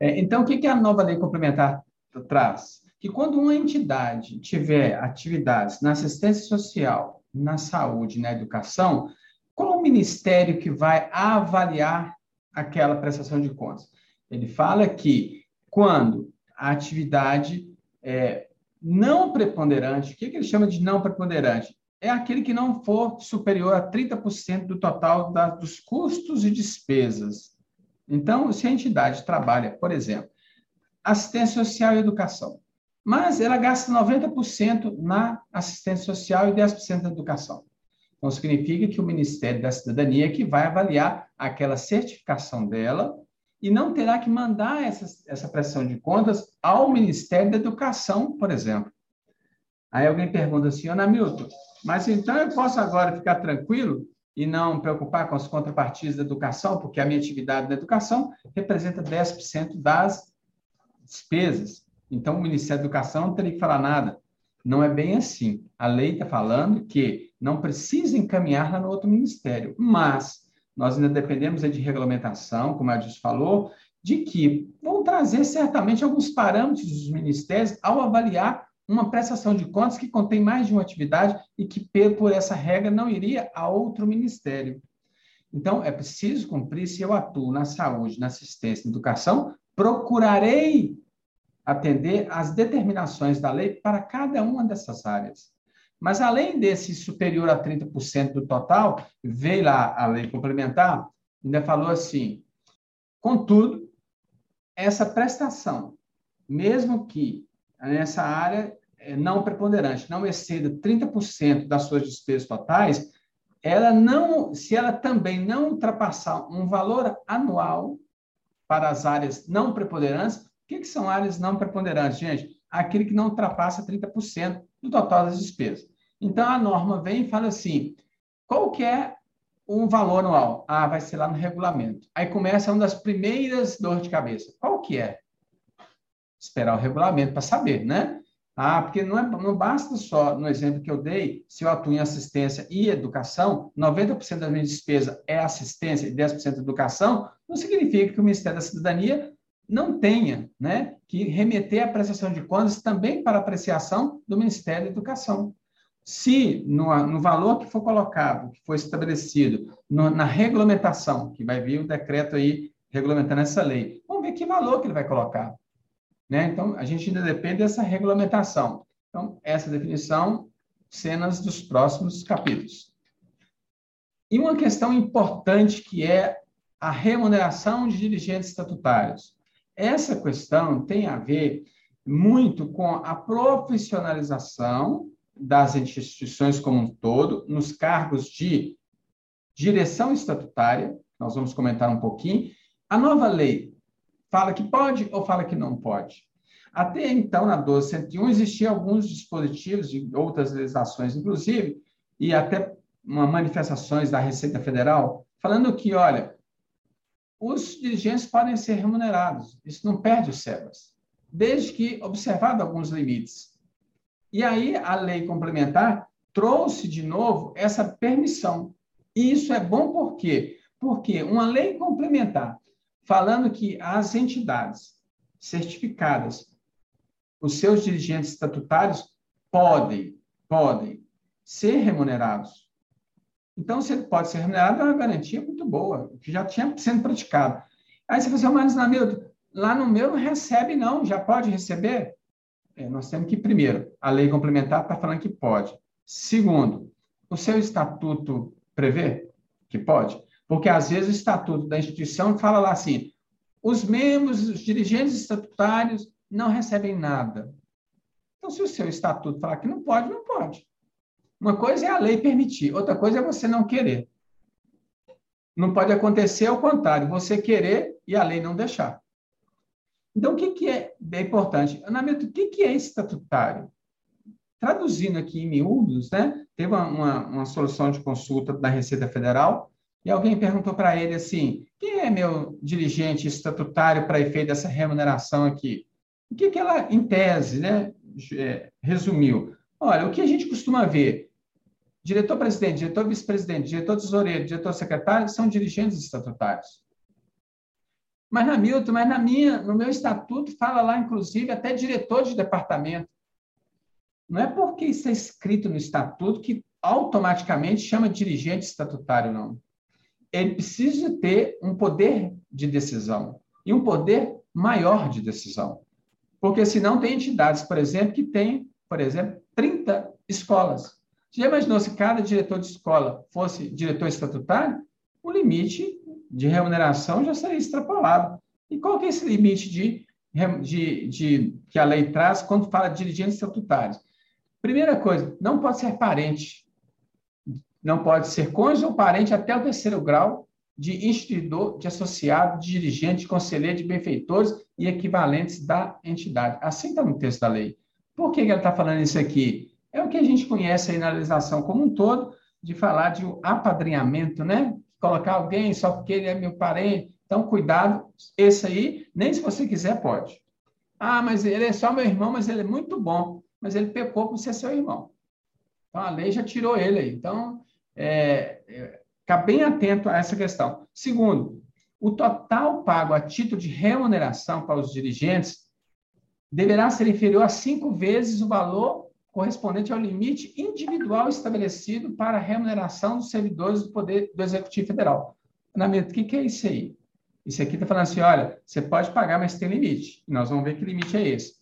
É, então, o que, que a nova lei complementar traz? Que quando uma entidade tiver atividades na assistência social, na saúde, na educação, qual o ministério que vai avaliar aquela prestação de contas? Ele fala que quando a atividade é não preponderante, o que, que ele chama de não preponderante? É aquele que não for superior a 30% do total da, dos custos e despesas. Então, se a entidade trabalha, por exemplo, assistência social e educação, mas ela gasta 90% na assistência social e 10% na educação. Então, significa que o Ministério da Cidadania é que vai avaliar aquela certificação dela e não terá que mandar essa, essa de contas ao Ministério da Educação, por exemplo. Aí alguém pergunta assim, Ana Milton, mas então eu posso agora ficar tranquilo e não preocupar com as contrapartidas da educação, porque a minha atividade da educação representa 10% das despesas. Então, o Ministério da Educação não teria que falar nada. Não é bem assim. A lei está falando que não precisa encaminhar lá no outro ministério, mas nós ainda dependemos de regulamentação, como a Adilson falou, de que vão trazer certamente alguns parâmetros dos ministérios ao avaliar uma prestação de contas que contém mais de uma atividade e que, por essa regra, não iria a outro ministério. Então, é preciso cumprir, se eu atuo na saúde, na assistência, na educação, procurarei atender às determinações da lei para cada uma dessas áreas. Mas, além desse superior a 30% do total, veio lá a lei complementar, ainda falou assim: contudo, essa prestação, mesmo que nessa área não preponderante, não exceda 30% das suas despesas totais, ela não, se ela também não ultrapassar um valor anual para as áreas não preponderantes, que, que são áreas não preponderantes, gente? Aquele que não ultrapassa 30% do total das despesas. Então, a norma vem e fala assim, qual que é um valor anual? Ah, vai ser lá no regulamento. Aí começa uma das primeiras dores de cabeça. Qual que é? Esperar o regulamento para saber, né? Ah, porque não, é, não basta só, no exemplo que eu dei, se eu atuo em assistência e educação, 90% da minha despesa é assistência e 10% educação, não significa que o Ministério da Cidadania não tenha né, que remeter a prestação de contas também para apreciação do Ministério da Educação. Se no, no valor que for colocado, que foi estabelecido no, na regulamentação, que vai vir o decreto aí regulamentando essa lei, vamos ver que valor que ele vai colocar. Né? Então, a gente ainda depende dessa regulamentação. Então, essa definição, cenas dos próximos capítulos. E uma questão importante que é a remuneração de dirigentes estatutários. Essa questão tem a ver muito com a profissionalização das instituições como um todo, nos cargos de direção estatutária, nós vamos comentar um pouquinho. A nova lei fala que pode ou fala que não pode? Até então, na 1201, existiam alguns dispositivos de outras legislações, inclusive, e até manifestações da Receita Federal, falando que, olha, os dirigentes podem ser remunerados. Isso não perde o SEBAS, desde que observado alguns limites. E aí a lei complementar trouxe de novo essa permissão. E isso é bom por quê? Porque uma lei complementar falando que as entidades certificadas, os seus dirigentes estatutários podem, podem ser remunerados então, se ele pode ser remunerado, é uma garantia muito boa, que já tinha sendo praticado. Aí você fala assim, mas na meu, lá no meu não recebe, não, já pode receber? É, nós temos que, primeiro, a lei complementar está falando que pode. Segundo, o seu estatuto prevê que pode? Porque, às vezes, o estatuto da instituição fala lá assim, os membros, os dirigentes estatutários não recebem nada. Então, se o seu estatuto falar que não pode, não pode. Uma coisa é a lei permitir, outra coisa é você não querer. Não pode acontecer ao contrário, você querer e a lei não deixar. Então, o que, que é, é importante? Anamento, o que, que é estatutário? Traduzindo aqui em miúdos, né? teve uma, uma, uma solução de consulta da Receita Federal e alguém perguntou para ele assim: quem é meu dirigente estatutário para efeito dessa remuneração aqui? O que, que ela, em tese, né, é, resumiu? Olha, o que a gente costuma ver? Diretor-presidente, diretor-vice-presidente, diretor-tesoureiro, diretor-secretário são dirigentes estatutários. Mas na Milton, mas na minha, no meu estatuto fala lá, inclusive, até diretor de departamento. Não é porque isso é escrito no estatuto que automaticamente chama dirigente estatutário, não. Ele precisa ter um poder de decisão e um poder maior de decisão. Porque senão tem entidades, por exemplo, que têm, por exemplo, 30 escolas. Você já imaginou se cada diretor de escola fosse diretor estatutário? O limite de remuneração já seria extrapolado. E qual que é esse limite de, de, de que a lei traz quando fala de dirigentes estatutários? Primeira coisa, não pode ser parente. Não pode ser cônjuge ou parente até o terceiro grau de instituidor, de associado, de dirigente, de conselheiro, de benfeitores e equivalentes da entidade. Assim está no texto da lei. Por que, que está falando isso aqui? É o que a gente conhece aí na legislação como um todo, de falar de um apadrinhamento, né? Colocar alguém só porque ele é meu parente. Então, cuidado, esse aí, nem se você quiser, pode. Ah, mas ele é só meu irmão, mas ele é muito bom mas ele pecou por ser seu irmão. Então, a lei já tirou ele aí. Então, é, é, ficar bem atento a essa questão. Segundo, o total pago a título de remuneração para os dirigentes deverá ser inferior a cinco vezes o valor correspondente ao limite individual estabelecido para a remuneração dos servidores do Poder do Executivo Federal. o que, que é isso aí? Isso aqui está falando assim, olha, você pode pagar, mas tem limite. Nós vamos ver que limite é esse.